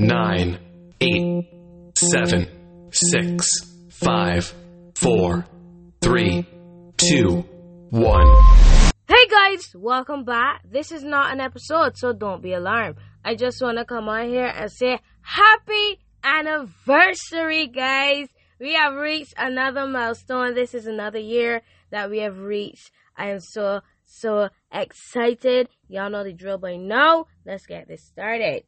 nine, eight, seven, six, five, four, three, two, one. Hey guys, welcome back. This is not an episode, so don't be alarmed. I just want to come on here and say happy anniversary, guys. We have reached another milestone. This is another year that we have reached. I am so, so excited. Y'all know the drill by now. Let's get this started.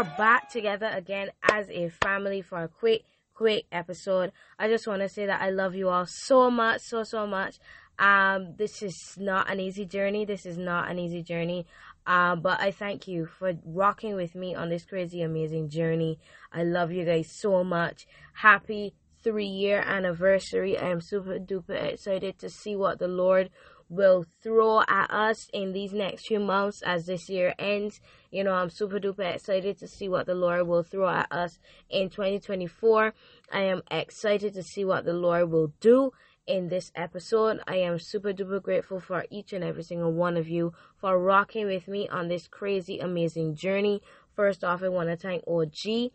Are back together again as a family for a quick, quick episode. I just want to say that I love you all so much, so, so much. Um, this is not an easy journey. This is not an easy journey. Um, but I thank you for rocking with me on this crazy, amazing journey. I love you guys so much. Happy three year anniversary. I am super duper excited to see what the Lord will throw at us in these next few months as this year ends. You know, I'm super duper excited to see what the Lord will throw at us in 2024. I am excited to see what the Lord will do in this episode. I am super duper grateful for each and every single one of you for rocking with me on this crazy, amazing journey. First off, I want to thank OG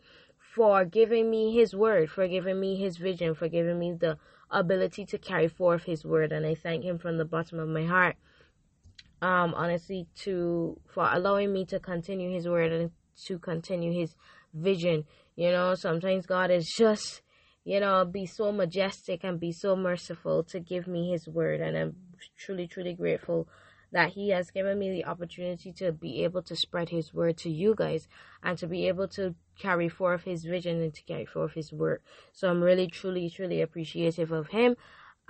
for giving me his word, for giving me his vision, for giving me the ability to carry forth his word and I thank him from the bottom of my heart. Um honestly to for allowing me to continue his word and to continue his vision. You know, sometimes God is just you know, be so majestic and be so merciful to give me his word and I'm truly, truly grateful that he has given me the opportunity to be able to spread his word to you guys and to be able to carry forth his vision and to carry forth his word. So I'm really, truly, truly appreciative of him.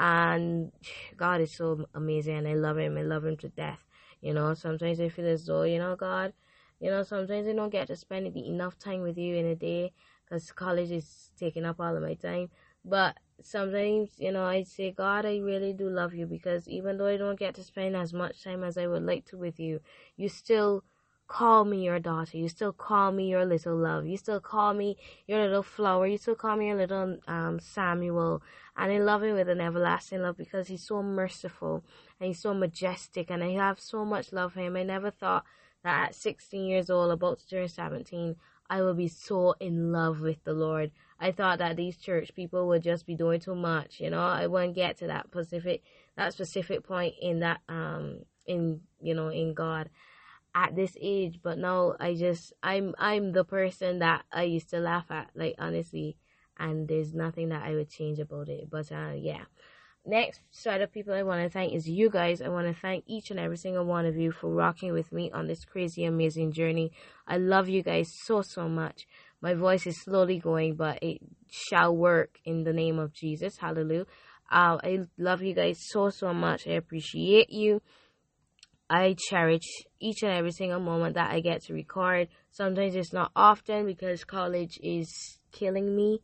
And God is so amazing and I love him. I love him to death. You know, sometimes I feel as though, you know, God, you know, sometimes I don't get to spend enough time with you in a day because college is taking up all of my time. But sometimes, you know, I say, God, I really do love you because even though I don't get to spend as much time as I would like to with you, you still call me your daughter. You still call me your little love. You still call me your little flower. You still call me your little um, Samuel. And I love him with an everlasting love because he's so merciful and he's so majestic. And I have so much love for him. I never thought that at 16 years old, about to turn 17, I will be so in love with the Lord. I thought that these church people would just be doing too much, you know. I wouldn't get to that specific that specific point in that um in you know in God at this age, but now I just I'm I'm the person that I used to laugh at, like honestly, and there's nothing that I would change about it. But uh yeah. Next set of people I want to thank is you guys. I want to thank each and every single one of you for rocking with me on this crazy, amazing journey. I love you guys so, so much. My voice is slowly going, but it shall work in the name of Jesus. Hallelujah. Uh, I love you guys so, so much. I appreciate you. I cherish each and every single moment that I get to record. Sometimes it's not often because college is killing me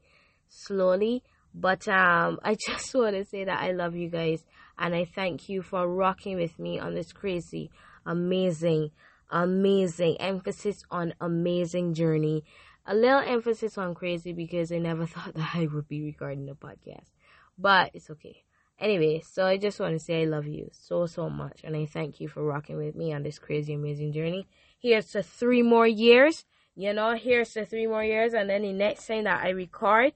slowly. But um, I just want to say that I love you guys and I thank you for rocking with me on this crazy, amazing, amazing emphasis on amazing journey. A little emphasis on crazy because I never thought that I would be recording a podcast, but it's okay. Anyway, so I just want to say I love you so, so much. And I thank you for rocking with me on this crazy, amazing journey. Here's to three more years. You know, here's to three more years. And then the next thing that I record,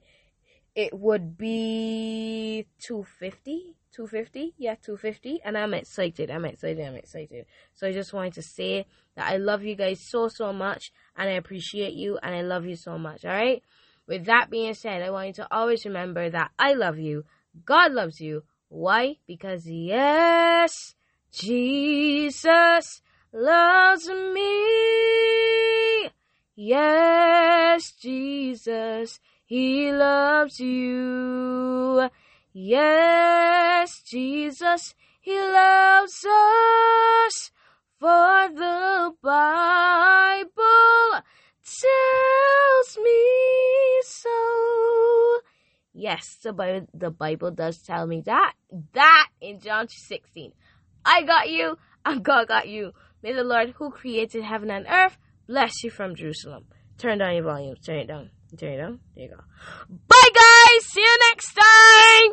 it would be 250 250 yeah 250 and i'm excited i'm excited i'm excited. So i just wanted to say that i love you guys so so much and i appreciate you and i love you so much all right with that being said i want you to always remember that i love you god loves you. Why? Because yes jesus loves me. Yes jesus he loves you. Yes, Jesus, He loves us. For the Bible tells me so. Yes, the Bible, the Bible does tell me that. That in John 16. I got you, and God got you. May the Lord who created heaven and earth bless you from Jerusalem. Turn down your volume. Turn it down. There you go. There you go. Bye guys! See you next time!